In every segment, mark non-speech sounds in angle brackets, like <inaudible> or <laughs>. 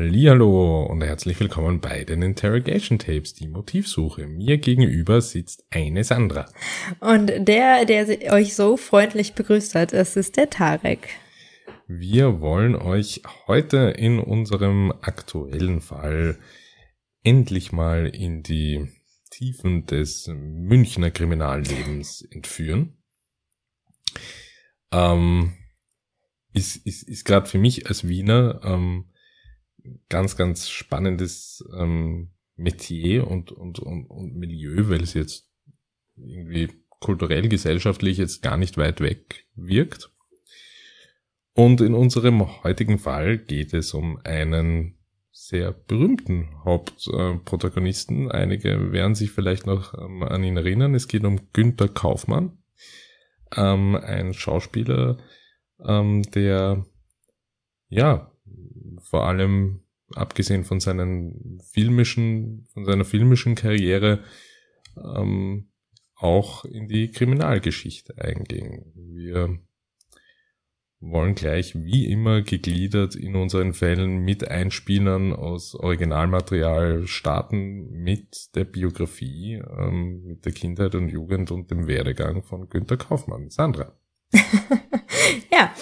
Hallihallo und herzlich willkommen bei den Interrogation Tapes, die Motivsuche. Mir gegenüber sitzt eine Sandra. Und der, der euch so freundlich begrüßt hat, das ist der Tarek. Wir wollen euch heute in unserem aktuellen Fall endlich mal in die Tiefen des Münchner Kriminallebens entführen. Ähm, ist ist, ist gerade für mich als Wiener ähm, ganz, ganz spannendes ähm, Metier und, und, und, und Milieu, weil es jetzt irgendwie kulturell, gesellschaftlich jetzt gar nicht weit weg wirkt. Und in unserem heutigen Fall geht es um einen sehr berühmten Hauptprotagonisten. Einige werden sich vielleicht noch ähm, an ihn erinnern. Es geht um Günther Kaufmann, ähm, ein Schauspieler, ähm, der ja vor allem abgesehen von seinen filmischen, von seiner filmischen Karriere ähm, auch in die Kriminalgeschichte einging. Wir wollen gleich wie immer gegliedert in unseren Fällen mit Einspielern aus Originalmaterial starten mit der Biografie, ähm, mit der Kindheit und Jugend und dem Werdegang von Günter Kaufmann. Sandra. <laughs> ja,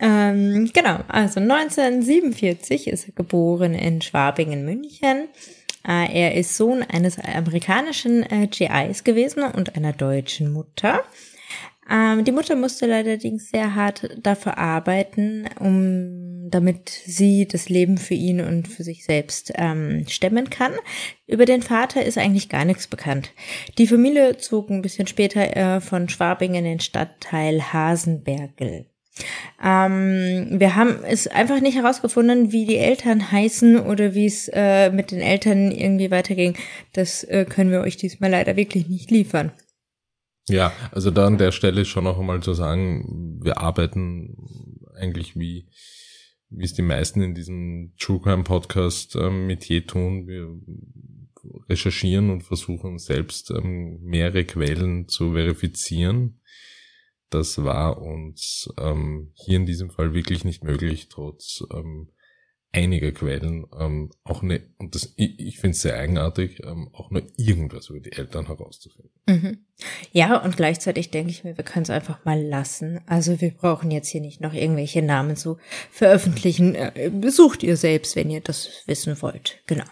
ähm, genau, also 1947 ist er geboren in Schwabingen, München. Äh, er ist Sohn eines amerikanischen äh, GIs gewesen und einer deutschen Mutter. Ähm, die Mutter musste allerdings sehr hart dafür arbeiten, um damit sie das Leben für ihn und für sich selbst ähm, stemmen kann. Über den Vater ist eigentlich gar nichts bekannt. Die Familie zog ein bisschen später äh, von Schwabingen in den Stadtteil Hasenbergel. Ähm, wir haben es einfach nicht herausgefunden, wie die Eltern heißen oder wie es äh, mit den Eltern irgendwie weiterging. Das äh, können wir euch diesmal leider wirklich nicht liefern. Ja, also da an der Stelle schon noch einmal zu sagen, wir arbeiten eigentlich wie, wie es die meisten in diesem True Crime Podcast ähm, mit je tun. Wir recherchieren und versuchen selbst ähm, mehrere Quellen zu verifizieren das war uns ähm, hier in diesem Fall wirklich nicht möglich, trotz ähm, einiger Quellen ähm, auch ne und das ich, ich finde es sehr eigenartig, ähm, auch nur irgendwas über die Eltern herauszufinden. Mhm. Ja, und gleichzeitig denke ich mir, wir können es einfach mal lassen. Also wir brauchen jetzt hier nicht noch irgendwelche Namen zu veröffentlichen. Äh, besucht ihr selbst, wenn ihr das wissen wollt. Genau.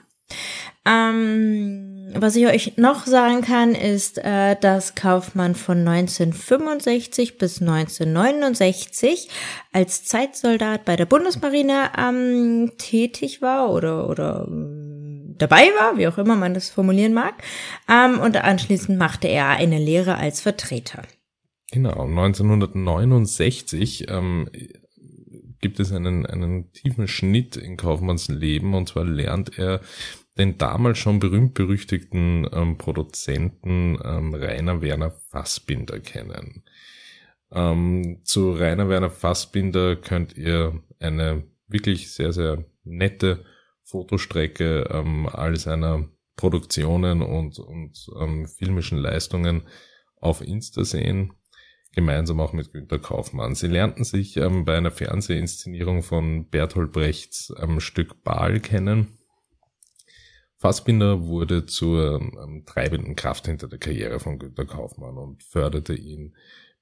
Ähm, was ich euch noch sagen kann, ist, äh, dass Kaufmann von 1965 bis 1969 als Zeitsoldat bei der Bundesmarine ähm, tätig war oder, oder ähm, dabei war, wie auch immer man das formulieren mag. Ähm, und anschließend machte er eine Lehre als Vertreter. Genau, 1969 ähm, gibt es einen, einen tiefen Schnitt in Kaufmanns Leben und zwar lernt er den damals schon berühmt-berüchtigten ähm, Produzenten ähm, Rainer Werner Fassbinder kennen. Ähm, zu Rainer Werner Fassbinder könnt ihr eine wirklich sehr, sehr nette Fotostrecke ähm, all seiner Produktionen und, und ähm, filmischen Leistungen auf Insta sehen, gemeinsam auch mit Günter Kaufmann. Sie lernten sich ähm, bei einer Fernsehinszenierung von Bertolt Brechts ähm, Stück Baal kennen Fassbinder wurde zur ähm, treibenden Kraft hinter der Karriere von Günter Kaufmann und förderte ihn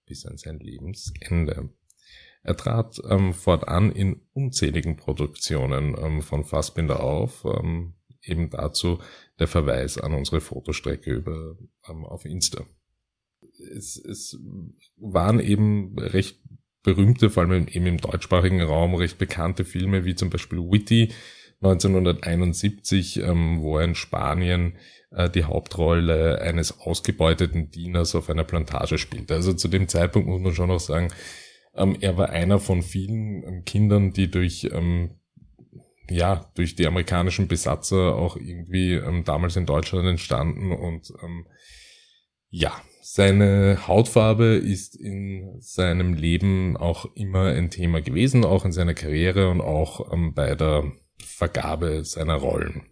bis an sein Lebensende. Er trat ähm, fortan in unzähligen Produktionen ähm, von Fassbinder auf, ähm, eben dazu der Verweis an unsere Fotostrecke über, ähm, auf Insta. Es, es waren eben recht berühmte, vor allem eben im deutschsprachigen Raum, recht bekannte Filme wie zum Beispiel Witty, 1971, ähm, wo er in Spanien äh, die Hauptrolle eines ausgebeuteten Dieners auf einer Plantage spielt. Also zu dem Zeitpunkt muss man schon noch sagen, ähm, er war einer von vielen ähm, Kindern, die durch ähm, ja durch die amerikanischen Besatzer auch irgendwie ähm, damals in Deutschland entstanden und ähm, ja seine Hautfarbe ist in seinem Leben auch immer ein Thema gewesen, auch in seiner Karriere und auch ähm, bei der Vergabe seiner Rollen.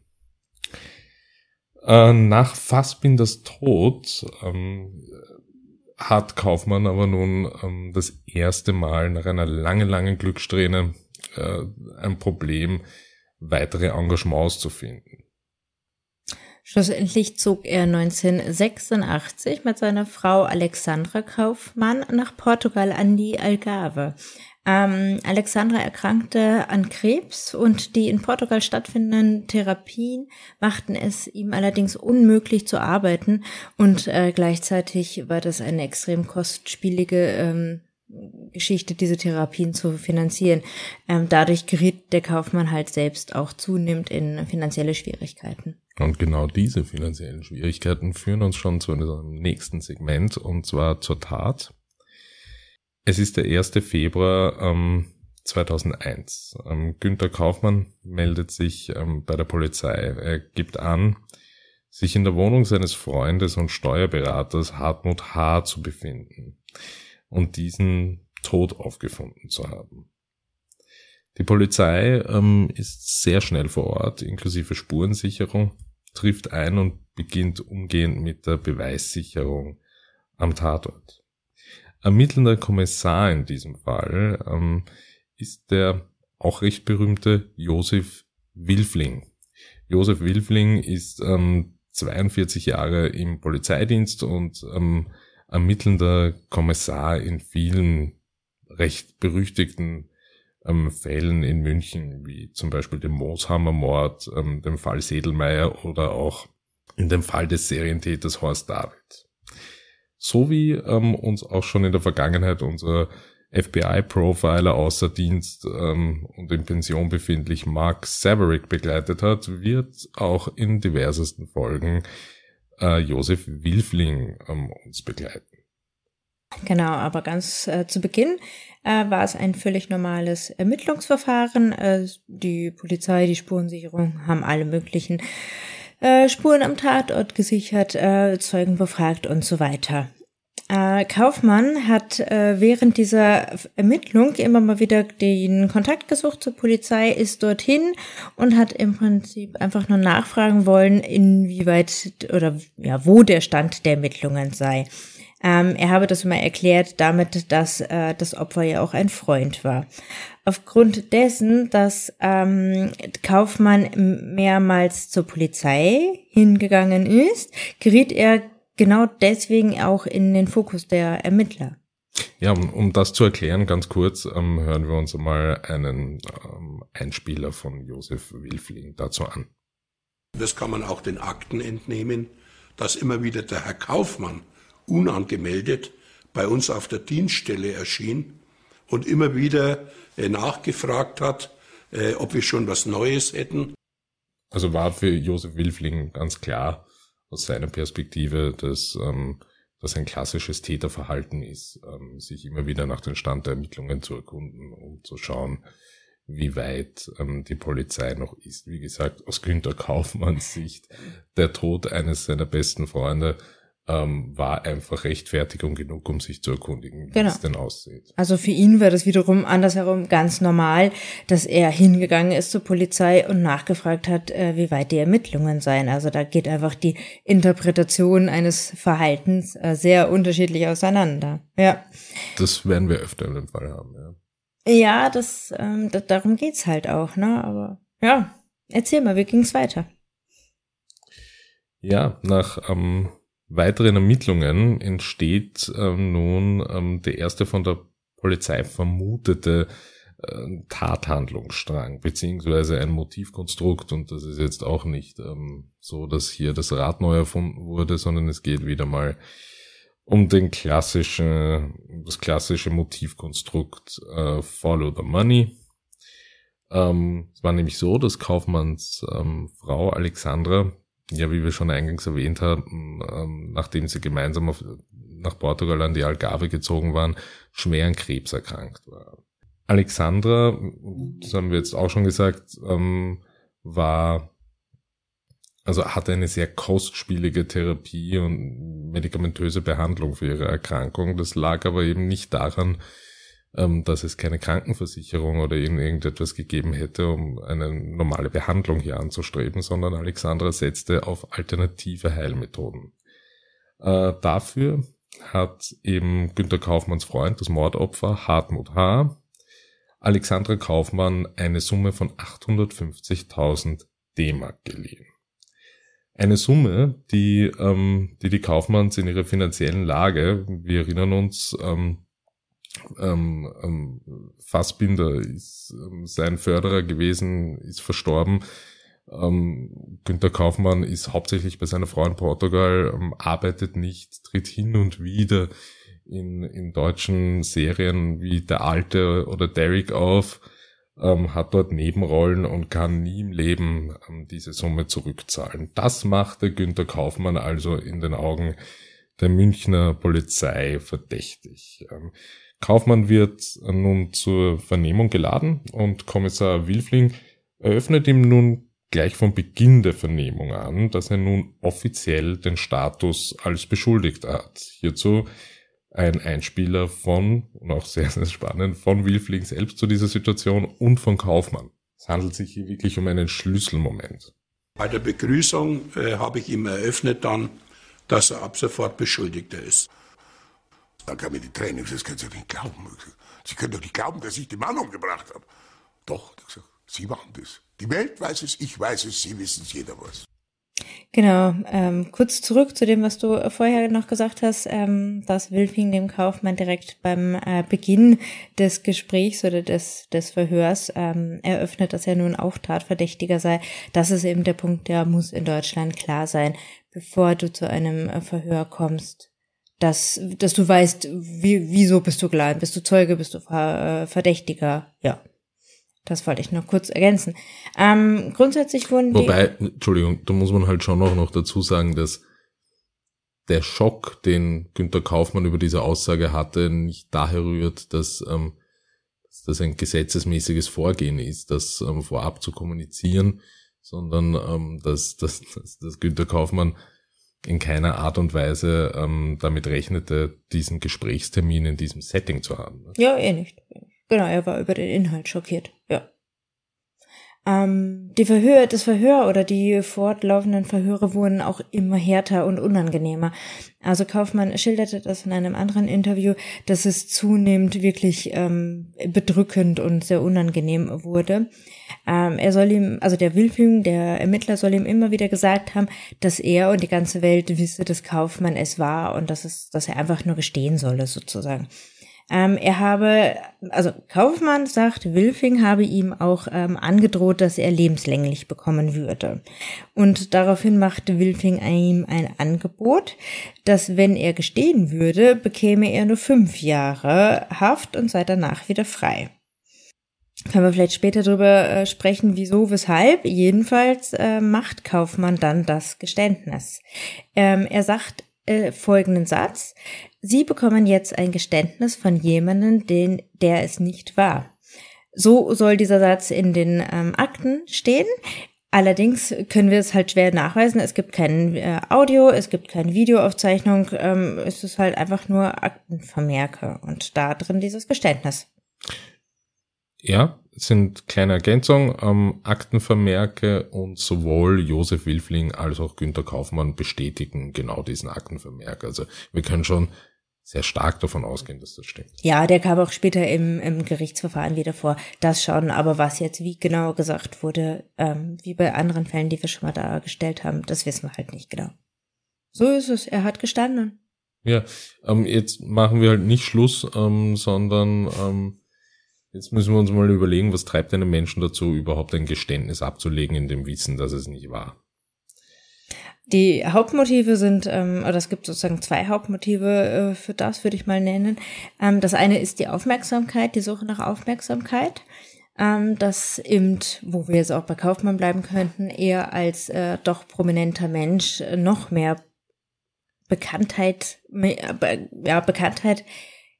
Äh, nach Fassbinders Tod ähm, hat Kaufmann aber nun ähm, das erste Mal nach einer langen, langen Glückssträhne äh, ein Problem, weitere Engagements zu finden. Schlussendlich zog er 1986 mit seiner Frau Alexandra Kaufmann nach Portugal an die Algarve. Ähm, Alexandra erkrankte an Krebs und die in Portugal stattfindenden Therapien machten es ihm allerdings unmöglich zu arbeiten und äh, gleichzeitig war das eine extrem kostspielige ähm, Geschichte, diese Therapien zu finanzieren. Ähm, dadurch geriet der Kaufmann halt selbst auch zunehmend in finanzielle Schwierigkeiten. Und genau diese finanziellen Schwierigkeiten führen uns schon zu unserem nächsten Segment und zwar zur Tat. Es ist der 1. Februar ähm, 2001. Ähm, Günther Kaufmann meldet sich ähm, bei der Polizei. Er gibt an, sich in der Wohnung seines Freundes und Steuerberaters Hartmut H. zu befinden und diesen tot aufgefunden zu haben. Die Polizei ähm, ist sehr schnell vor Ort, inklusive Spurensicherung, trifft ein und beginnt umgehend mit der Beweissicherung am Tatort. Ermittelnder Kommissar in diesem Fall ähm, ist der auch recht berühmte Josef Wilfling. Josef Wilfling ist ähm, 42 Jahre im Polizeidienst und ähm, ermittelnder Kommissar in vielen recht berüchtigten ähm, Fällen in München, wie zum Beispiel dem Mooshammer-Mord, ähm, dem Fall Sedelmeier oder auch in dem Fall des Serientäters Horst David. So wie ähm, uns auch schon in der Vergangenheit unser FBI-Profiler außer Dienst ähm, und in Pension befindlich Mark Saverick begleitet hat, wird auch in diversesten Folgen äh, Josef Wilfling ähm, uns begleiten. Genau, aber ganz äh, zu Beginn äh, war es ein völlig normales Ermittlungsverfahren. Äh, die Polizei, die Spurensicherung haben alle möglichen äh, Spuren am Tatort gesichert, äh, Zeugen befragt und so weiter. Äh, Kaufmann hat äh, während dieser Ermittlung immer mal wieder den Kontakt gesucht zur Polizei, ist dorthin und hat im Prinzip einfach nur nachfragen wollen, inwieweit oder ja, wo der Stand der Ermittlungen sei. Ähm, er habe das immer erklärt damit, dass äh, das Opfer ja auch ein Freund war. Aufgrund dessen, dass ähm, Kaufmann mehrmals zur Polizei hingegangen ist, geriet er genau deswegen auch in den Fokus der Ermittler. Ja, um, um das zu erklären, ganz kurz, ähm, hören wir uns einmal einen ähm, Einspieler von Josef Wilfling dazu an. Das kann man auch den Akten entnehmen, dass immer wieder der Herr Kaufmann unangemeldet bei uns auf der Dienststelle erschien und immer wieder äh, nachgefragt hat, äh, ob wir schon was Neues hätten. Also war für Josef Wilfling ganz klar aus seiner Perspektive, dass ähm, das ein klassisches Täterverhalten ist, ähm, sich immer wieder nach den Stand der Ermittlungen zu erkunden, um zu schauen, wie weit ähm, die Polizei noch ist. Wie gesagt, aus Günter Kaufmanns Sicht, der Tod eines seiner besten Freunde ähm, war einfach Rechtfertigung genug, um sich zu erkundigen, wie genau. es denn aussieht. Also für ihn war das wiederum andersherum ganz normal, dass er hingegangen ist zur Polizei und nachgefragt hat, äh, wie weit die Ermittlungen seien. Also da geht einfach die Interpretation eines Verhaltens äh, sehr unterschiedlich auseinander. Ja. Das werden wir öfter in dem Fall haben, ja. Ja, das, ähm, das darum geht's halt auch, ne? Aber ja, erzähl mal, wie ging's weiter? Ja, nach ähm, weiteren Ermittlungen entsteht ähm, nun ähm, der erste von der Polizei vermutete äh, Tathandlungsstrang, beziehungsweise ein Motivkonstrukt. Und das ist jetzt auch nicht ähm, so, dass hier das Rad neu erfunden wurde, sondern es geht wieder mal um den klassischen, das klassische Motivkonstrukt äh, Follow the Money. Ähm, es war nämlich so, dass Kaufmanns ähm, Frau Alexandra ja, wie wir schon eingangs erwähnt haben, ähm, nachdem sie gemeinsam auf, nach Portugal an die Algarve gezogen waren, schwer an Krebs erkrankt war. Alexandra, das haben wir jetzt auch schon gesagt, ähm, war, also hatte eine sehr kostspielige Therapie und medikamentöse Behandlung für ihre Erkrankung. Das lag aber eben nicht daran, ähm, dass es keine Krankenversicherung oder irgendetwas gegeben hätte, um eine normale Behandlung hier anzustreben, sondern Alexandra setzte auf alternative Heilmethoden. Äh, dafür hat eben Günter Kaufmanns Freund, das Mordopfer Hartmut H., Alexandra Kaufmann eine Summe von 850.000 D-Mark geliehen. Eine Summe, die, ähm, die die Kaufmanns in ihrer finanziellen Lage, wir erinnern uns, ähm, ähm, ähm, Fassbinder ist ähm, sein Förderer gewesen, ist verstorben. Ähm, Günter Kaufmann ist hauptsächlich bei seiner Frau in Portugal, ähm, arbeitet nicht, tritt hin und wieder in, in deutschen Serien wie Der Alte oder Derrick auf, ähm, hat dort Nebenrollen und kann nie im Leben ähm, diese Summe zurückzahlen. Das machte Günter Kaufmann also in den Augen der Münchner Polizei verdächtig. Ähm, Kaufmann wird nun zur Vernehmung geladen und Kommissar Wilfling eröffnet ihm nun gleich von Beginn der Vernehmung an, dass er nun offiziell den Status als Beschuldigter hat. Hierzu ein Einspieler von, und auch sehr, sehr spannend, von Wilfling selbst zu dieser Situation und von Kaufmann. Es handelt sich hier wirklich um einen Schlüsselmoment. Bei der Begrüßung äh, habe ich ihm eröffnet dann, dass er ab sofort Beschuldigter ist. Da kam mir die Tränen, das können Sie doch nicht glauben. Sie können doch nicht glauben, dass ich den Mann umgebracht habe. Doch, Sie waren das. Die Welt weiß es, ich weiß es, Sie wissen es, jeder weiß. Genau, ähm, kurz zurück zu dem, was du vorher noch gesagt hast, ähm, dass Wilfing dem Kaufmann direkt beim äh, Beginn des Gesprächs oder des, des Verhörs ähm, eröffnet, dass er nun auch Tatverdächtiger sei. Das ist eben der Punkt, der muss in Deutschland klar sein, bevor du zu einem äh, Verhör kommst. Dass, dass du weißt, wie, wieso bist du klein, bist du Zeuge, bist du äh, Verdächtiger, ja. Das wollte ich noch kurz ergänzen. Ähm, grundsätzlich wurden Wobei, Entschuldigung, da muss man halt schon auch noch dazu sagen, dass der Schock, den Günter Kaufmann über diese Aussage hatte, nicht daher rührt, dass, ähm, das ein gesetzesmäßiges Vorgehen ist, das ähm, vorab zu kommunizieren, sondern ähm, dass, dass, dass, dass Günter Kaufmann in keiner Art und Weise ähm, damit rechnete, diesen Gesprächstermin in diesem Setting zu haben. Ja, eh nicht. Genau, er war über den Inhalt schockiert. Ja. Ähm, die Verhör, das Verhör oder die fortlaufenden Verhöre wurden auch immer härter und unangenehmer. Also Kaufmann schilderte das in einem anderen Interview, dass es zunehmend wirklich ähm, bedrückend und sehr unangenehm wurde. Ähm, er soll ihm, also der Wilfing, der Ermittler soll ihm immer wieder gesagt haben, dass er und die ganze Welt wisse, dass Kaufmann es war und dass es, dass er einfach nur gestehen solle sozusagen. Ähm, er habe, also Kaufmann sagt, Wilfing habe ihm auch ähm, angedroht, dass er lebenslänglich bekommen würde. Und daraufhin machte Wilfing ihm ein Angebot, dass wenn er gestehen würde, bekäme er nur fünf Jahre Haft und sei danach wieder frei. Können wir vielleicht später darüber äh, sprechen, wieso, weshalb. Jedenfalls äh, macht Kaufmann dann das Geständnis. Ähm, er sagt äh, folgenden Satz. Sie bekommen jetzt ein Geständnis von jemandem, den, der es nicht war. So soll dieser Satz in den ähm, Akten stehen. Allerdings können wir es halt schwer nachweisen. Es gibt kein äh, Audio, es gibt keine Videoaufzeichnung. Ähm, es ist halt einfach nur Aktenvermerke und da drin dieses Geständnis. Ja, sind kleine Ergänzungen, ähm, Aktenvermerke und sowohl Josef Wilfling als auch Günter Kaufmann bestätigen genau diesen Aktenvermerk. Also wir können schon sehr stark davon ausgehen, dass das stimmt. Ja, der kam auch später im, im Gerichtsverfahren wieder vor. Das schon, aber was jetzt wie genau gesagt wurde, ähm, wie bei anderen Fällen, die wir schon mal dargestellt haben, das wissen wir halt nicht genau. So ist es. Er hat gestanden. Ja, ähm, jetzt machen wir halt nicht Schluss, ähm, sondern ähm, jetzt müssen wir uns mal überlegen, was treibt einen Menschen dazu, überhaupt ein Geständnis abzulegen in dem Wissen, dass es nicht war. Die Hauptmotive sind, ähm, oder es gibt sozusagen zwei Hauptmotive äh, für das, würde ich mal nennen. Ähm, das eine ist die Aufmerksamkeit, die Suche nach Aufmerksamkeit. Ähm, das eben, wo wir jetzt auch bei Kaufmann bleiben könnten, eher als äh, doch prominenter Mensch äh, noch mehr Bekanntheit, äh, ja, Bekanntheit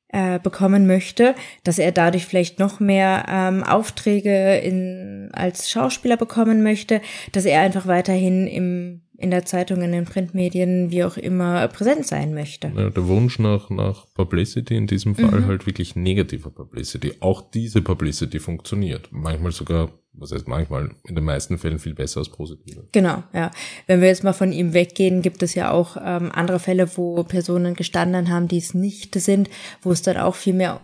äh, bekommen möchte, dass er dadurch vielleicht noch mehr ähm, Aufträge in, als Schauspieler bekommen möchte, dass er einfach weiterhin im in der Zeitung, in den Printmedien, wie auch immer, präsent sein möchte. Ja, der Wunsch nach, nach Publicity, in diesem Fall mhm. halt wirklich negativer Publicity. Auch diese Publicity funktioniert. Manchmal sogar, was heißt manchmal, in den meisten Fällen viel besser als positive. Genau, ja. Wenn wir jetzt mal von ihm weggehen, gibt es ja auch ähm, andere Fälle, wo Personen gestanden haben, die es nicht sind, wo es dann auch viel mehr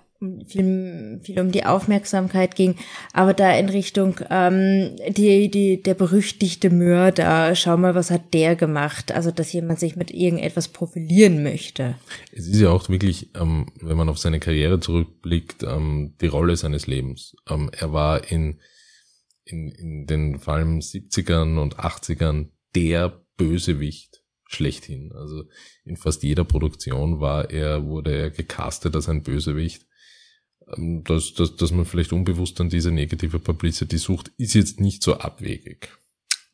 viel, viel um die Aufmerksamkeit ging, aber da in Richtung ähm, die, die, der berüchtigte Mörder, schau mal, was hat der gemacht? Also, dass jemand sich mit irgendetwas profilieren möchte. Es ist ja auch wirklich, ähm, wenn man auf seine Karriere zurückblickt, ähm, die Rolle seines Lebens. Ähm, er war in, in, in den vor allem 70ern und 80ern der Bösewicht schlechthin. Also in fast jeder Produktion war er, wurde er gecastet als ein Bösewicht. Ähm, dass, dass, dass man vielleicht unbewusst an diese negative Publicity sucht, ist jetzt nicht so abwegig.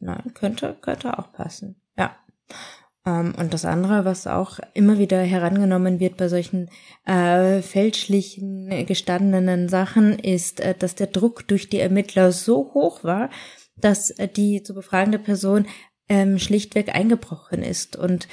Nein, könnte, könnte auch passen. Ja. Ähm, und das andere, was auch immer wieder herangenommen wird bei solchen äh, fälschlichen gestandenen Sachen, ist, äh, dass der Druck durch die Ermittler so hoch war, dass äh, die zu befragende Person ähm, schlichtweg eingebrochen ist und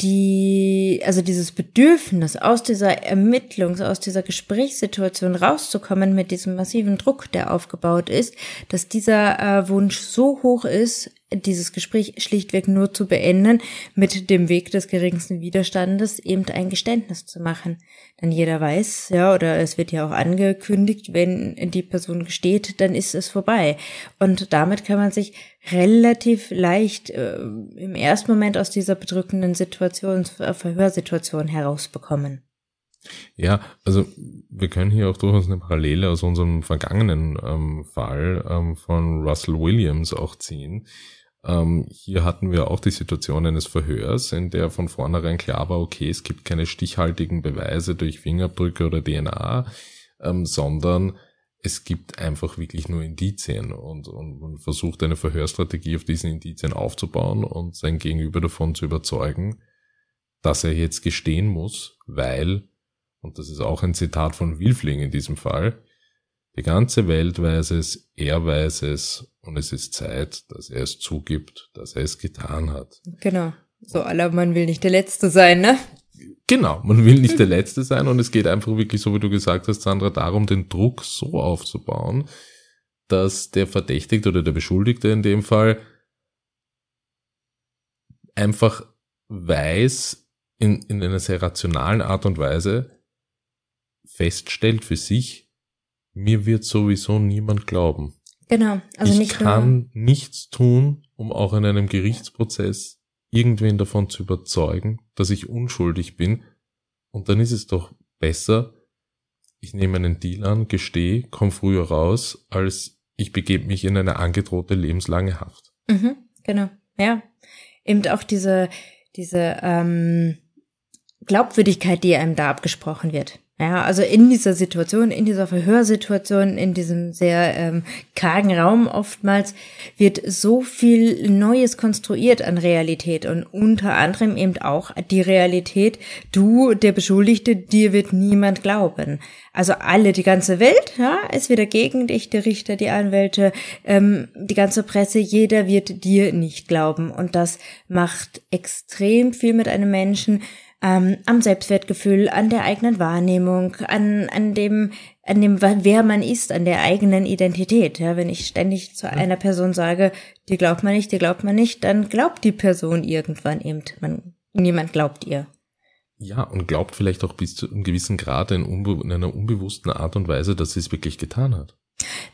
die, also dieses Bedürfnis, aus dieser Ermittlungs-, aus dieser Gesprächssituation rauszukommen mit diesem massiven Druck, der aufgebaut ist, dass dieser äh, Wunsch so hoch ist, dieses Gespräch schlichtweg nur zu beenden, mit dem Weg des geringsten Widerstandes eben ein Geständnis zu machen. Denn jeder weiß, ja, oder es wird ja auch angekündigt, wenn die Person gesteht, dann ist es vorbei. Und damit kann man sich relativ leicht äh, im ersten Moment aus dieser bedrückenden Situation, äh, Verhörsituation herausbekommen. Ja, also wir können hier auch durchaus eine Parallele aus unserem vergangenen ähm, Fall ähm, von Russell Williams auch ziehen. Ähm, hier hatten wir auch die Situation eines Verhörs, in der von vornherein klar war, okay, es gibt keine stichhaltigen Beweise durch Fingerabdrücke oder DNA, ähm, sondern es gibt einfach wirklich nur Indizien und, und man versucht eine Verhörstrategie auf diesen Indizien aufzubauen und sein Gegenüber davon zu überzeugen, dass er jetzt gestehen muss, weil und das ist auch ein Zitat von Wilfling in diesem Fall, die ganze Welt weiß es, er weiß es und es ist Zeit, dass er es zugibt, dass er es getan hat. Genau. So aller, man will nicht der Letzte sein, ne? Genau, man will nicht der Letzte sein und es geht einfach wirklich, so wie du gesagt hast, Sandra, darum, den Druck so aufzubauen, dass der Verdächtigte oder der Beschuldigte in dem Fall einfach weiß, in, in einer sehr rationalen Art und Weise, feststellt für sich, mir wird sowieso niemand glauben. Genau. Also ich nicht kann nur nichts tun, um auch in einem Gerichtsprozess irgendwen davon zu überzeugen, dass ich unschuldig bin. Und dann ist es doch besser, ich nehme einen Deal an, gestehe, komme früher raus, als ich begebe mich in eine angedrohte lebenslange Haft. Mhm, genau. Ja. Eben auch diese, diese ähm, Glaubwürdigkeit, die einem da abgesprochen wird. Ja, also in dieser Situation, in dieser Verhörsituation, in diesem sehr ähm, kargen Raum oftmals wird so viel Neues konstruiert an Realität und unter anderem eben auch die Realität, du, der Beschuldigte, dir wird niemand glauben. Also alle, die ganze Welt, ja, ist wieder gegen dich, die Richter, die Anwälte, ähm, die ganze Presse, jeder wird dir nicht glauben. Und das macht extrem viel mit einem Menschen, ähm, am Selbstwertgefühl, an der eigenen Wahrnehmung, an, an dem, an dem, wer man ist, an der eigenen Identität. Ja, wenn ich ständig zu einer Person sage, die glaubt man nicht, die glaubt man nicht, dann glaubt die Person irgendwann eben, man, niemand glaubt ihr. Ja, und glaubt vielleicht auch bis zu einem gewissen Grad in, in einer unbewussten Art und Weise, dass sie es wirklich getan hat.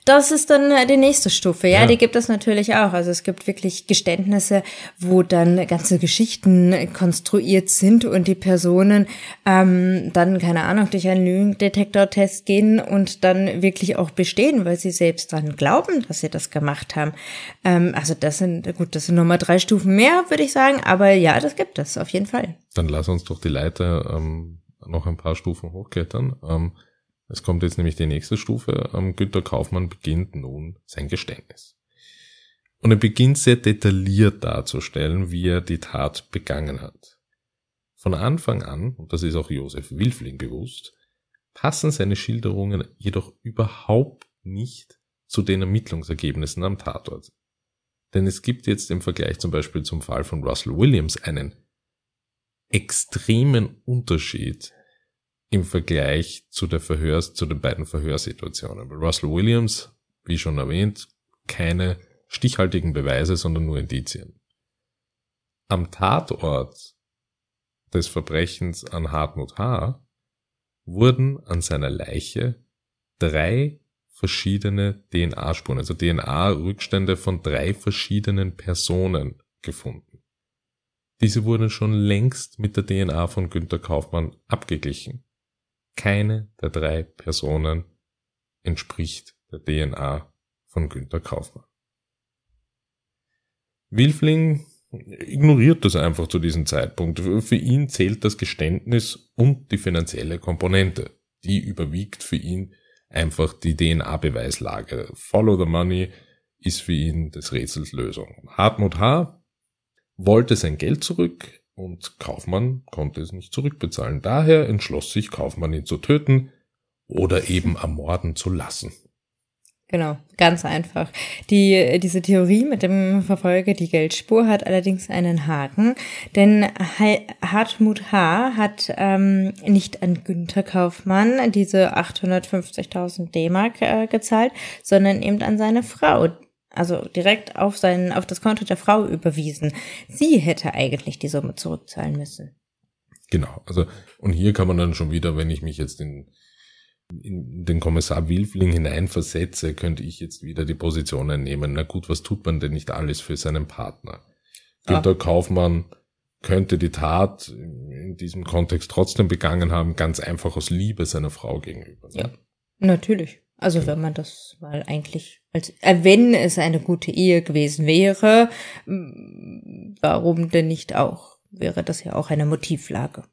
Das ist dann äh, die nächste Stufe, ja, ja, die gibt es natürlich auch. Also es gibt wirklich Geständnisse, wo dann ganze Geschichten konstruiert sind und die Personen ähm, dann, keine Ahnung, durch einen Lügendetektor-Test gehen und dann wirklich auch bestehen, weil sie selbst dran glauben, dass sie das gemacht haben. Ähm, also das sind, gut, das sind nochmal drei Stufen mehr, würde ich sagen, aber ja, das gibt es auf jeden Fall. Dann lass uns doch die Leiter ähm, noch ein paar Stufen hochklettern. Ähm, es kommt jetzt nämlich die nächste Stufe. Ähm, Günter Kaufmann beginnt nun sein Geständnis. Und er beginnt sehr detailliert darzustellen, wie er die Tat begangen hat. Von Anfang an, und das ist auch Josef Wilfling bewusst, passen seine Schilderungen jedoch überhaupt nicht zu den Ermittlungsergebnissen am Tatort. Denn es gibt jetzt im Vergleich zum Beispiel zum Fall von Russell Williams einen extremen Unterschied im Vergleich zu der Verhörs, zu den beiden Verhörsituationen. Bei Russell Williams, wie schon erwähnt, keine stichhaltigen Beweise, sondern nur Indizien. Am Tatort des Verbrechens an Hartmut H. wurden an seiner Leiche drei verschiedene DNA-Spuren, also DNA-Rückstände von drei verschiedenen Personen gefunden. Diese wurden schon längst mit der DNA von Günter Kaufmann abgeglichen. Keine der drei Personen entspricht der DNA von Günter Kaufmann. Wilfling ignoriert das einfach zu diesem Zeitpunkt. Für ihn zählt das Geständnis und die finanzielle Komponente. Die überwiegt für ihn einfach die DNA-Beweislage. Follow the money ist für ihn des Rätsels Lösung. Hartmut H. wollte sein Geld zurück und Kaufmann konnte es nicht zurückbezahlen. Daher entschloss sich Kaufmann ihn zu töten oder eben ermorden zu lassen. Genau, ganz einfach. Die, diese Theorie mit dem Verfolger, die Geldspur, hat allerdings einen Haken, denn Hartmut H. hat ähm, nicht an Günther Kaufmann diese 850.000 D-Mark äh, gezahlt, sondern eben an seine Frau, also direkt auf sein, auf das Konto der Frau überwiesen. Sie hätte eigentlich die Summe zurückzahlen müssen. Genau, also und hier kann man dann schon wieder, wenn ich mich jetzt in in den Kommissar Wilfling hineinversetze, könnte ich jetzt wieder die Position einnehmen. Na gut, was tut man denn nicht alles für seinen Partner? Günter ah. Kaufmann könnte die Tat in diesem Kontext trotzdem begangen haben, ganz einfach aus Liebe seiner Frau gegenüber. Ne? Ja, natürlich. Also wenn man das mal eigentlich als, äh, wenn es eine gute Ehe gewesen wäre, warum denn nicht auch? Wäre das ja auch eine Motivlage.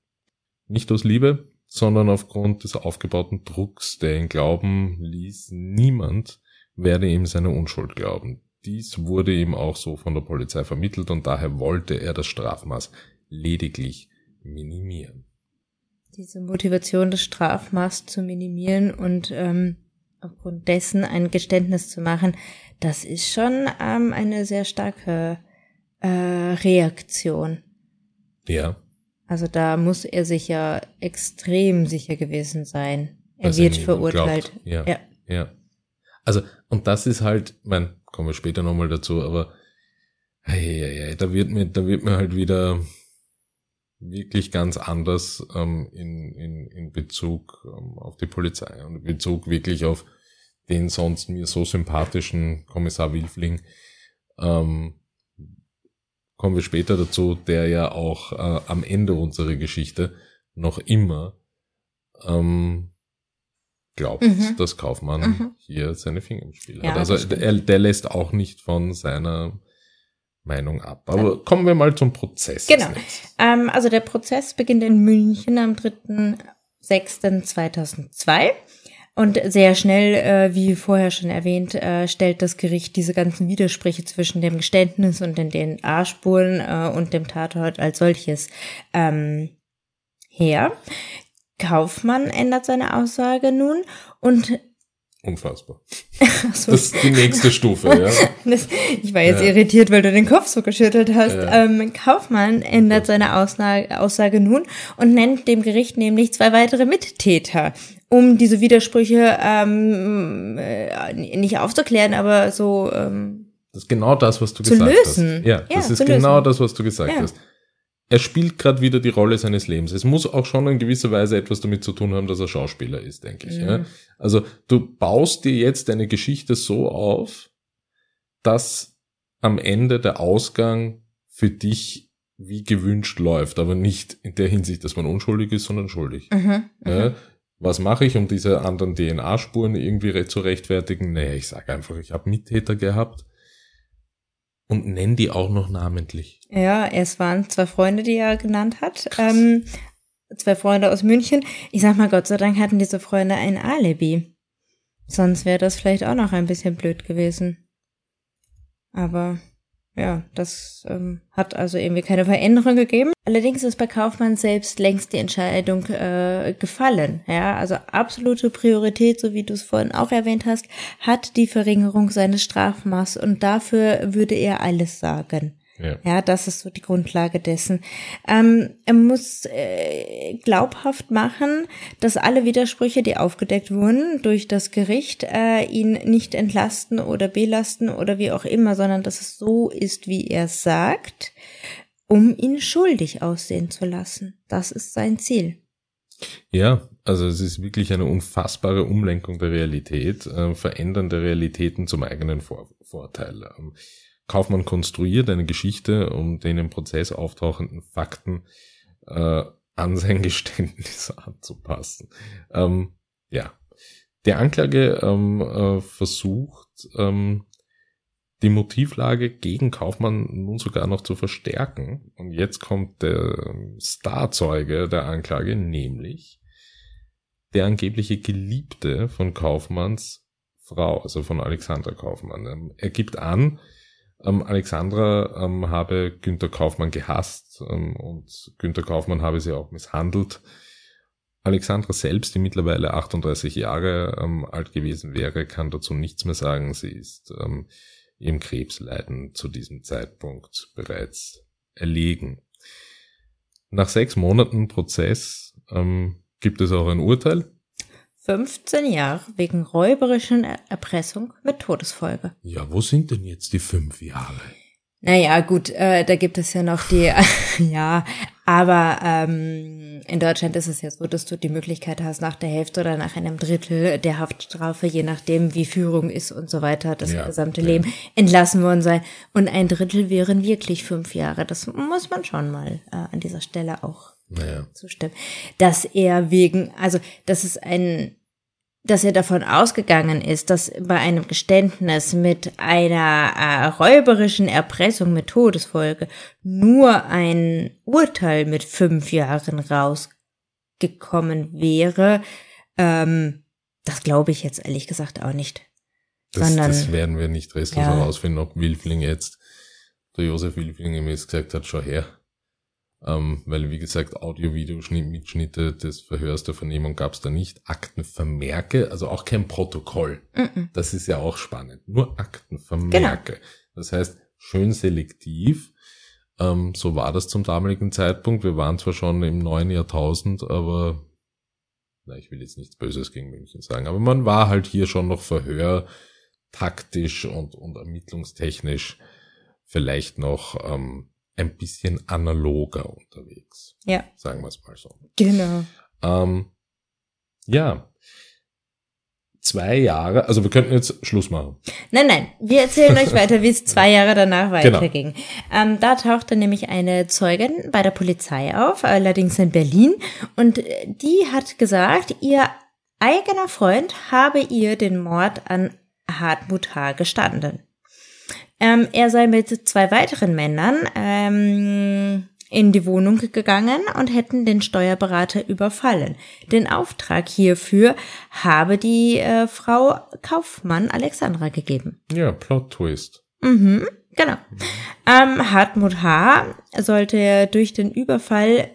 Nicht aus Liebe, sondern aufgrund des aufgebauten Drucks, der ihn glauben ließ, niemand werde ihm seine Unschuld glauben. Dies wurde ihm auch so von der Polizei vermittelt und daher wollte er das Strafmaß lediglich minimieren. Diese Motivation, das Strafmaß zu minimieren und ähm, aufgrund dessen ein Geständnis zu machen, das ist schon ähm, eine sehr starke äh, Reaktion. Ja. Also da muss er sich ja extrem sicher gewesen sein. Er wird er verurteilt. Ja, ja. Ja. Also, und das ist halt, mein, kommen wir später nochmal dazu, aber hey, hey, hey, da wird mir, da wird mir halt wieder wirklich ganz anders ähm, in, in, in Bezug ähm, auf die Polizei und in Bezug wirklich auf den sonst mir so sympathischen Kommissar Wilfling. Ähm, kommen wir später dazu, der ja auch äh, am Ende unserer Geschichte noch immer ähm, glaubt, mhm. dass Kaufmann mhm. hier seine Finger im Spiel ja, hat. Also der, der lässt auch nicht von seiner Meinung ab. Aber ja. kommen wir mal zum Prozess. Genau. Ähm, also der Prozess beginnt in München am 3.6.2002. Und sehr schnell, äh, wie vorher schon erwähnt, äh, stellt das Gericht diese ganzen Widersprüche zwischen dem Geständnis und den DNA-Spuren äh, und dem Tatort als solches ähm, her. Kaufmann ändert seine Aussage nun und Unfassbar. so. Das ist die nächste Stufe, ja. <laughs> Das, ich war jetzt ja. irritiert, weil du den Kopf so geschüttelt hast. Ja. Ähm, Kaufmann ändert seine Aussage, Aussage nun und nennt dem Gericht nämlich zwei weitere Mittäter um diese Widersprüche ähm, äh, nicht aufzuklären, aber so ähm, Das ist genau das, was du gesagt lösen. hast. Ja, ja das ist genau lösen. das, was du gesagt hast. Er spielt gerade wieder die Rolle seines Lebens. Es muss auch schon in gewisser Weise etwas damit zu tun haben, dass er Schauspieler ist, denke ich. Mhm. Ja? Also du baust dir jetzt deine Geschichte so auf, dass am Ende der Ausgang für dich wie gewünscht läuft, aber nicht in der Hinsicht, dass man unschuldig ist, sondern schuldig. Mhm, ja? Mhm. Was mache ich, um diese anderen DNA-Spuren irgendwie zu rechtfertigen? Naja, ich sage einfach, ich habe Mittäter gehabt und nenne die auch noch namentlich. Ja, es waren zwei Freunde, die er genannt hat. Ähm, zwei Freunde aus München. Ich sag mal, Gott sei Dank hatten diese Freunde ein Alibi. Sonst wäre das vielleicht auch noch ein bisschen blöd gewesen. Aber ja, das ähm, hat also irgendwie keine Veränderung gegeben. Allerdings ist bei Kaufmann selbst längst die Entscheidung äh, gefallen. Ja, also absolute Priorität, so wie du es vorhin auch erwähnt hast, hat die Verringerung seines Strafmaßes und dafür würde er alles sagen. Ja. ja, das ist so die Grundlage dessen. Ähm, er muss äh, glaubhaft machen, dass alle Widersprüche, die aufgedeckt wurden durch das Gericht, äh, ihn nicht entlasten oder belasten oder wie auch immer, sondern dass es so ist, wie er sagt, um ihn schuldig aussehen zu lassen. Das ist sein Ziel. Ja, Also es ist wirklich eine unfassbare Umlenkung der Realität, äh, Verändern der Realitäten zum eigenen Vor Vorteil. Ähm, Kaufmann konstruiert eine Geschichte, um den im Prozess auftauchenden Fakten äh, an sein <laughs> Geständnis anzupassen. Ähm, ja, der Anklage ähm, äh, versucht, ähm, die Motivlage gegen Kaufmann nun sogar noch zu verstärken. Und jetzt kommt der Starzeuge der Anklage, nämlich der angebliche Geliebte von Kaufmanns Frau, also von Alexandra Kaufmann. Ähm, er gibt an, ähm, Alexandra ähm, habe Günter Kaufmann gehasst ähm, und Günter Kaufmann habe sie auch misshandelt. Alexandra selbst, die mittlerweile 38 Jahre ähm, alt gewesen wäre, kann dazu nichts mehr sagen. Sie ist ähm, ihrem Krebsleiden zu diesem Zeitpunkt bereits erlegen. Nach sechs Monaten Prozess ähm, gibt es auch ein Urteil. 15 Jahre wegen räuberischen Erpressung mit Todesfolge. Ja, wo sind denn jetzt die fünf Jahre? Naja, gut, äh, da gibt es ja noch die, <laughs> ja, aber ähm, in Deutschland ist es ja so, dass du die Möglichkeit hast, nach der Hälfte oder nach einem Drittel der Haftstrafe, je nachdem wie Führung ist und so weiter, das ja, gesamte ja. Leben entlassen worden sein. Und ein Drittel wären wirklich fünf Jahre. Das muss man schon mal äh, an dieser Stelle auch naja. zustimmen. Dass er wegen, also das ist ein dass er davon ausgegangen ist, dass bei einem Geständnis mit einer äh, räuberischen Erpressung mit Todesfolge nur ein Urteil mit fünf Jahren rausgekommen wäre, ähm, das glaube ich jetzt ehrlich gesagt auch nicht. Das, Sondern, das werden wir nicht restlos ja. herausfinden, ob Wilfling jetzt, der Josef Wilfling ihm jetzt gesagt hat, schau her, ähm, weil, wie gesagt, Audio-Video-Mitschnitte des Verhörs der Vernehmung gab es da nicht. Aktenvermerke, also auch kein Protokoll. Mm -mm. Das ist ja auch spannend. Nur Aktenvermerke. Genau. Das heißt, schön selektiv. Ähm, so war das zum damaligen Zeitpunkt. Wir waren zwar schon im neuen Jahrtausend, aber na, ich will jetzt nichts Böses gegen München sagen, aber man war halt hier schon noch Verhör taktisch und, und ermittlungstechnisch vielleicht noch ähm, ein bisschen analoger unterwegs. Ja. Sagen wir es mal so. Genau. Ähm, ja. Zwei Jahre, also wir könnten jetzt Schluss machen. Nein, nein, wir erzählen euch weiter, wie es zwei Jahre danach genau. weiterging. Genau. Ähm, da tauchte nämlich eine Zeugin bei der Polizei auf, allerdings in Berlin, und die hat gesagt, ihr eigener Freund habe ihr den Mord an Hartmut H. gestanden. Ähm, er sei mit zwei weiteren Männern ähm, in die Wohnung gegangen und hätten den Steuerberater überfallen. Den Auftrag hierfür habe die äh, Frau Kaufmann Alexandra gegeben. Ja, Plot Twist. Mhm, genau. Ähm, Hartmut H. sollte durch den Überfall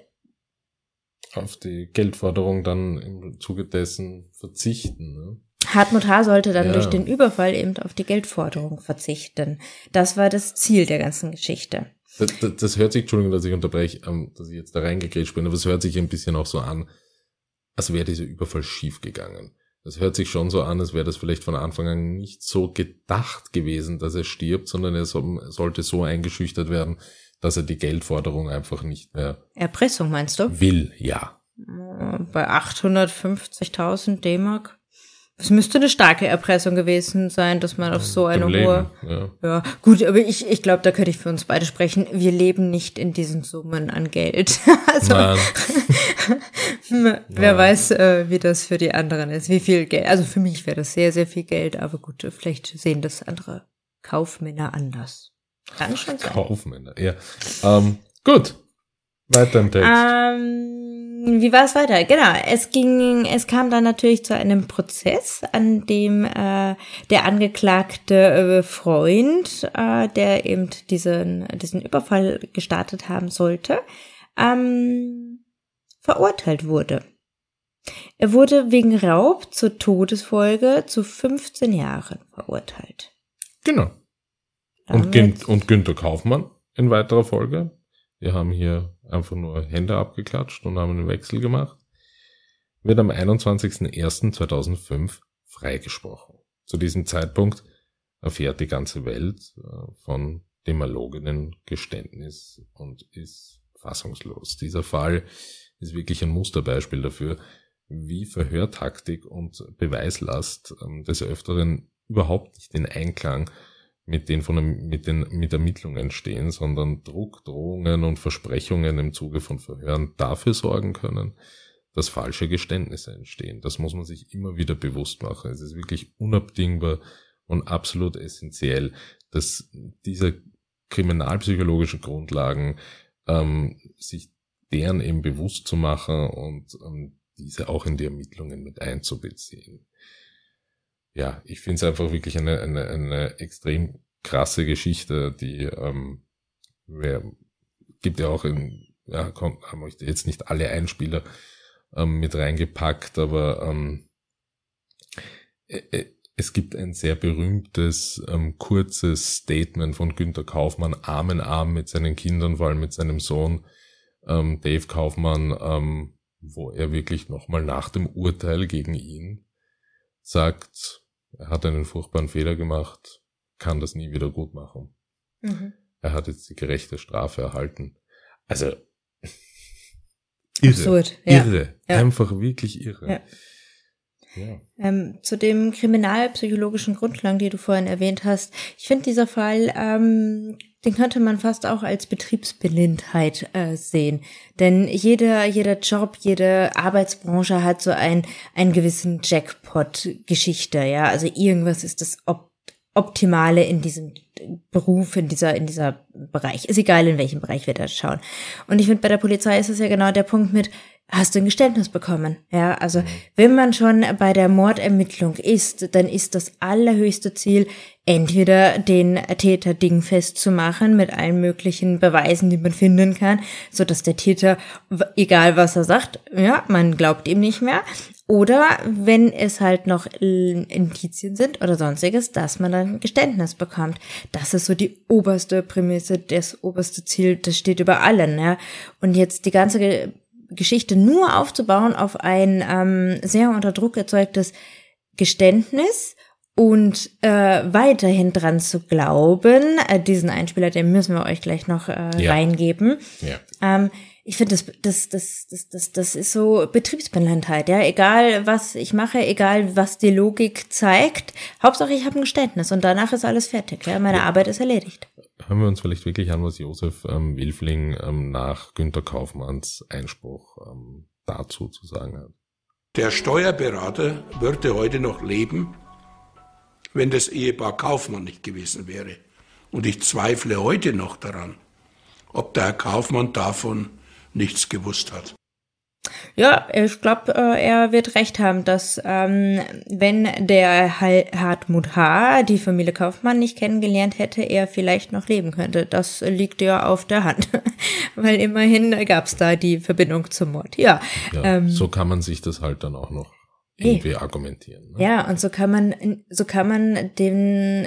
auf die Geldforderung dann im Zuge dessen verzichten. Ne? Hartmut H. sollte dann ja. durch den Überfall eben auf die Geldforderung verzichten. Das war das Ziel der ganzen Geschichte. Das, das, das hört sich, Entschuldigung, dass ich unterbreche, ähm, dass ich jetzt da reingegrätscht bin, aber es hört sich ein bisschen auch so an, als wäre dieser Überfall schief gegangen. Das hört sich schon so an, als wäre das vielleicht von Anfang an nicht so gedacht gewesen, dass er stirbt, sondern er sollte so eingeschüchtert werden, dass er die Geldforderung einfach nicht mehr. Erpressung meinst du? Will, ja. Bei 850.000 D-Mark es müsste eine starke Erpressung gewesen sein, dass man auf so eine hohe. Ja. ja. gut, aber ich, ich glaube, da könnte ich für uns beide sprechen. Wir leben nicht in diesen Summen an Geld. <laughs> also, <laughs> wer Nein. weiß, äh, wie das für die anderen ist, wie viel Geld. Also für mich wäre das sehr, sehr viel Geld, aber gut, vielleicht sehen das andere Kaufmänner anders. Kann schon sein. Kaufmänner, ja. Ähm, gut. Weiter im Text. Ähm, wie war es weiter? Genau, es ging, es kam dann natürlich zu einem Prozess, an dem äh, der angeklagte äh, Freund, äh, der eben diesen, diesen Überfall gestartet haben sollte, ähm, verurteilt wurde. Er wurde wegen Raub zur Todesfolge zu 15 Jahren verurteilt. Genau. Und, Gün und Günther Kaufmann in weiterer Folge. Wir haben hier einfach nur Hände abgeklatscht und haben einen Wechsel gemacht, wird am 21.01.2005 freigesprochen. Zu diesem Zeitpunkt erfährt die ganze Welt äh, von dem erlogenen Geständnis und ist fassungslos. Dieser Fall ist wirklich ein Musterbeispiel dafür, wie Verhörtaktik und Beweislast ähm, des Öfteren überhaupt nicht in Einklang mit den von mit den mit Ermittlungen stehen, sondern Druck, Drohungen und Versprechungen im Zuge von Verhören dafür sorgen können, dass falsche Geständnisse entstehen. Das muss man sich immer wieder bewusst machen. Es ist wirklich unabdingbar und absolut essentiell, dass diese kriminalpsychologischen Grundlagen ähm, sich deren eben bewusst zu machen und ähm, diese auch in die Ermittlungen mit einzubeziehen. Ja, ich finde es einfach wirklich eine, eine, eine extrem krasse Geschichte, die ähm, wer, gibt ja auch in, ja, komm, haben euch jetzt nicht alle Einspieler ähm, mit reingepackt, aber ähm, äh, äh, es gibt ein sehr berühmtes, ähm, kurzes Statement von Günter Kaufmann, Arm in Arm mit seinen Kindern, vor allem mit seinem Sohn ähm, Dave Kaufmann, ähm, wo er wirklich nochmal nach dem Urteil gegen ihn sagt, er hat einen furchtbaren Fehler gemacht, kann das nie wieder gut machen. Mhm. Er hat jetzt die gerechte Strafe erhalten. Also <laughs> irre, Absurd, ja. irre, ja. einfach wirklich irre. Ja. Ähm, zu dem kriminalpsychologischen Grundlagen, die du vorhin erwähnt hast. Ich finde dieser Fall, ähm, den könnte man fast auch als Betriebsblindheit äh, sehen. Denn jeder, jeder Job, jede Arbeitsbranche hat so ein, einen gewissen Jackpot-Geschichte, ja. Also irgendwas ist das Op Optimale in diesem Beruf, in dieser, in dieser Bereich. Ist egal, in welchem Bereich wir da schauen. Und ich finde, bei der Polizei ist es ja genau der Punkt mit, hast du ein Geständnis bekommen. Ja, also mhm. wenn man schon bei der Mordermittlung ist, dann ist das allerhöchste Ziel, entweder den Täter dingfest zu machen mit allen möglichen Beweisen, die man finden kann, so dass der Täter, egal was er sagt, ja, man glaubt ihm nicht mehr. Oder wenn es halt noch Indizien sind oder sonstiges, dass man dann ein Geständnis bekommt. Das ist so die oberste Prämisse, das oberste Ziel, das steht über allen. Ja. Und jetzt die ganze Geschichte nur aufzubauen auf ein ähm, sehr unter Druck erzeugtes Geständnis und äh, weiterhin dran zu glauben, äh, diesen Einspieler, den müssen wir euch gleich noch äh, ja. reingeben. Ja. Ähm, ich finde, das, das, das, das, das, das ist so Betriebsblindheit, ja. Egal, was ich mache, egal, was die Logik zeigt, Hauptsache ich habe ein Geständnis und danach ist alles fertig, ja. Meine ja. Arbeit ist erledigt hören wir uns vielleicht wirklich an, was Josef ähm, Wilfling ähm, nach Günter Kaufmanns Einspruch ähm, dazu zu sagen hat. Der Steuerberater würde heute noch leben, wenn das Ehepaar Kaufmann nicht gewesen wäre. Und ich zweifle heute noch daran, ob der Herr Kaufmann davon nichts gewusst hat. Ja, ich glaube, äh, er wird recht haben, dass ähm, wenn der Hartmut H. die Familie Kaufmann nicht kennengelernt hätte, er vielleicht noch leben könnte. Das liegt ja auf der Hand, <laughs> weil immerhin gab es da die Verbindung zum Mord. Ja, ja ähm, so kann man sich das halt dann auch noch irgendwie nee. argumentieren. Ne? Ja, und so kann man, so kann man den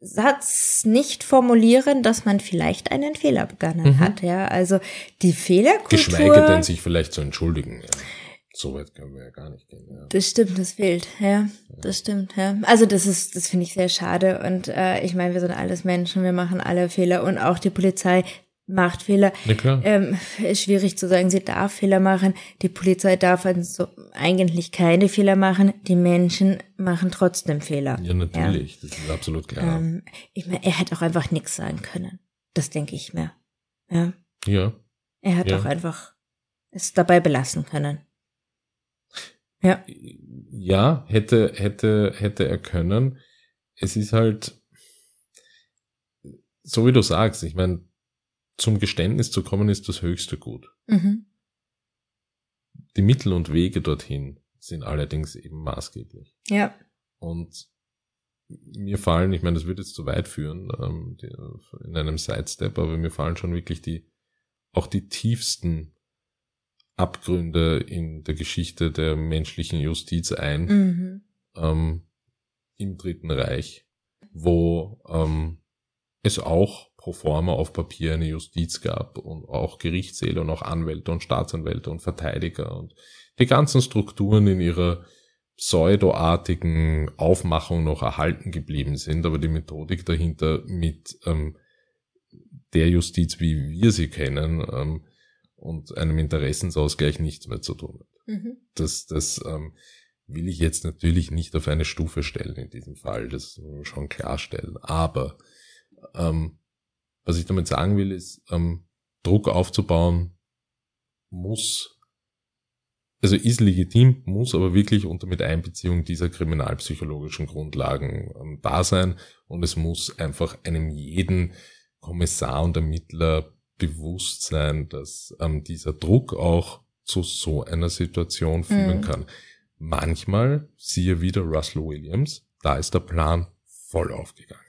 Satz nicht formulieren, dass man vielleicht einen Fehler begangen mhm. hat. Ja, also die Fehlerkultur. Geschweige denn sich vielleicht zu entschuldigen. Ja. So weit können wir ja gar nicht gehen. Ja. Das stimmt, das fehlt. Ja, ja. das stimmt. Ja, also das ist, das finde ich sehr schade. Und äh, ich meine, wir sind alles Menschen, wir machen alle Fehler und auch die Polizei macht Fehler. Ja, klar. Ähm, ist schwierig zu sagen, sie darf Fehler machen. Die Polizei darf also eigentlich keine Fehler machen. Die Menschen machen trotzdem Fehler. Ja, natürlich. Ja. Das ist absolut klar. Ähm, ich meine, er hätte auch einfach nichts sagen können. Das denke ich mir. Ja. Ja. Er hätte ja. auch einfach es dabei belassen können. Ja. Ja, hätte, hätte, hätte er können. Es ist halt, so wie du sagst, ich meine, zum Geständnis zu kommen, ist das höchste Gut. Mhm. Die Mittel und Wege dorthin sind allerdings eben maßgeblich. Ja. Und mir fallen, ich meine, das würde jetzt zu weit führen ähm, die, in einem Sidestep, aber mir fallen schon wirklich die auch die tiefsten Abgründe in der Geschichte der menschlichen Justiz ein mhm. ähm, im Dritten Reich, wo ähm, es auch pro forma auf Papier eine Justiz gab und auch Gerichtssäle und auch Anwälte und Staatsanwälte und Verteidiger und die ganzen Strukturen in ihrer pseudoartigen Aufmachung noch erhalten geblieben sind, aber die Methodik dahinter mit ähm, der Justiz, wie wir sie kennen, ähm, und einem Interessensausgleich nichts mehr zu tun hat. Mhm. Das, das ähm, will ich jetzt natürlich nicht auf eine Stufe stellen in diesem Fall, das schon klarstellen. Aber ähm, was ich damit sagen will, ist, ähm, Druck aufzubauen muss, also ist legitim, muss aber wirklich unter Miteinbeziehung dieser kriminalpsychologischen Grundlagen ähm, da sein und es muss einfach einem jeden Kommissar und Ermittler bewusst sein, dass ähm, dieser Druck auch zu so einer Situation führen Mhm. kann. Manchmal, siehe wieder Russell Williams, da ist der Plan voll aufgegangen.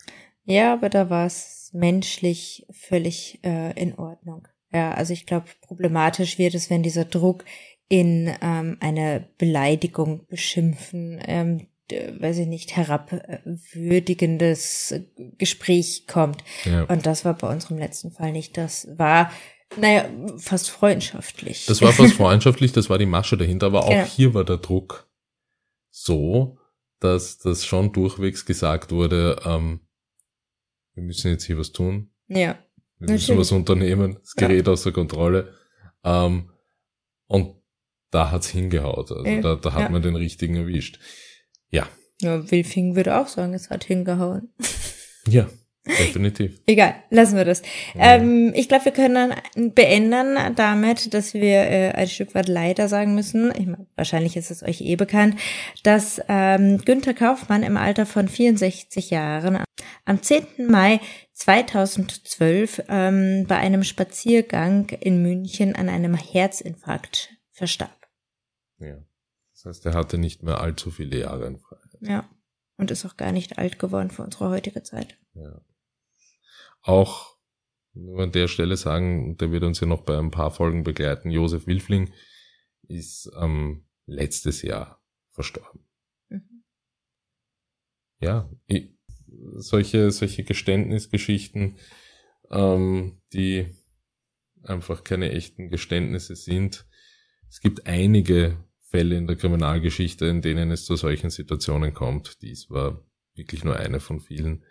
Ja, aber da war es menschlich völlig äh, in Ordnung. Ja, also ich glaube, problematisch wird es, wenn dieser Druck in ähm, eine Beleidigung, Beschimpfen, ähm, weiß ich nicht, herabwürdigendes Gespräch kommt. Ja. Und das war bei unserem letzten Fall nicht. Das war, naja, fast freundschaftlich. Das war fast <laughs> freundschaftlich, das war die Masche dahinter, aber auch Genau. hier war der Druck so, dass das schon durchwegs gesagt wurde, ähm, wir müssen jetzt hier was tun, ja. wir müssen Natürlich. was unternehmen, das Ja. gerät außer Kontrolle. Ähm, und da hat's hingehaut, also Ja, da, da hat ja. man den richtigen erwischt. Ja, ja. Wilfing würde auch sagen, es hat hingehauen. ja, definitiv. Egal, lassen wir das. Ja. Ähm, ich glaube, wir können beenden damit, dass wir äh, ein Stück weit leider sagen müssen, ich mein, wahrscheinlich ist es euch eh bekannt, dass ähm, Günther Kaufmann im Alter von 64 Jahren am 10. Mai 2012 ähm, bei einem Spaziergang in München an einem Herzinfarkt verstarb. Ja. Das heißt, er hatte nicht mehr allzu viele Jahre in Freiheit. Ja. Und ist auch gar nicht alt geworden für unsere heutige Zeit. Ja. Auch nur an der Stelle sagen, der wird uns ja noch bei ein paar Folgen begleiten, Josef Wilfling ist ähm, letztes Jahr verstorben. Mhm. Ja, ich, solche, solche Geständnisgeschichten, ähm, die einfach keine echten Geständnisse sind. Es gibt einige Fälle in der Kriminalgeschichte, in denen es zu solchen Situationen kommt. Dies war wirklich nur eine von vielen.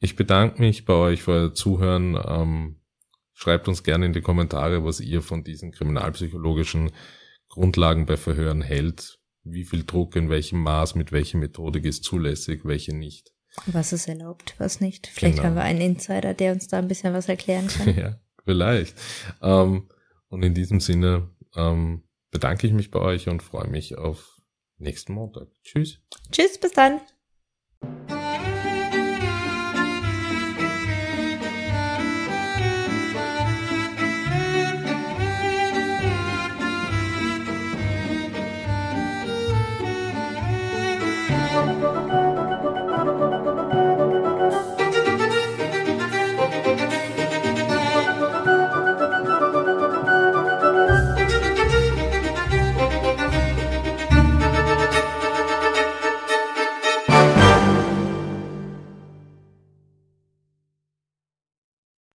Ich bedanke mich bei euch für euer Zuhören. Ähm, schreibt uns gerne in die Kommentare, was ihr von diesen kriminalpsychologischen Grundlagen bei Verhören hält. Wie viel Druck, in welchem Maß, mit welcher Methodik ist zulässig, welche nicht. Was ist erlaubt, was nicht. Vielleicht Genau. haben wir einen Insider, der uns da ein bisschen was erklären kann. <laughs> ja, vielleicht. Ähm, und in diesem Sinne ähm, bedanke ich mich bei euch und freue mich auf nächsten Montag. Tschüss. Tschüss, bis dann.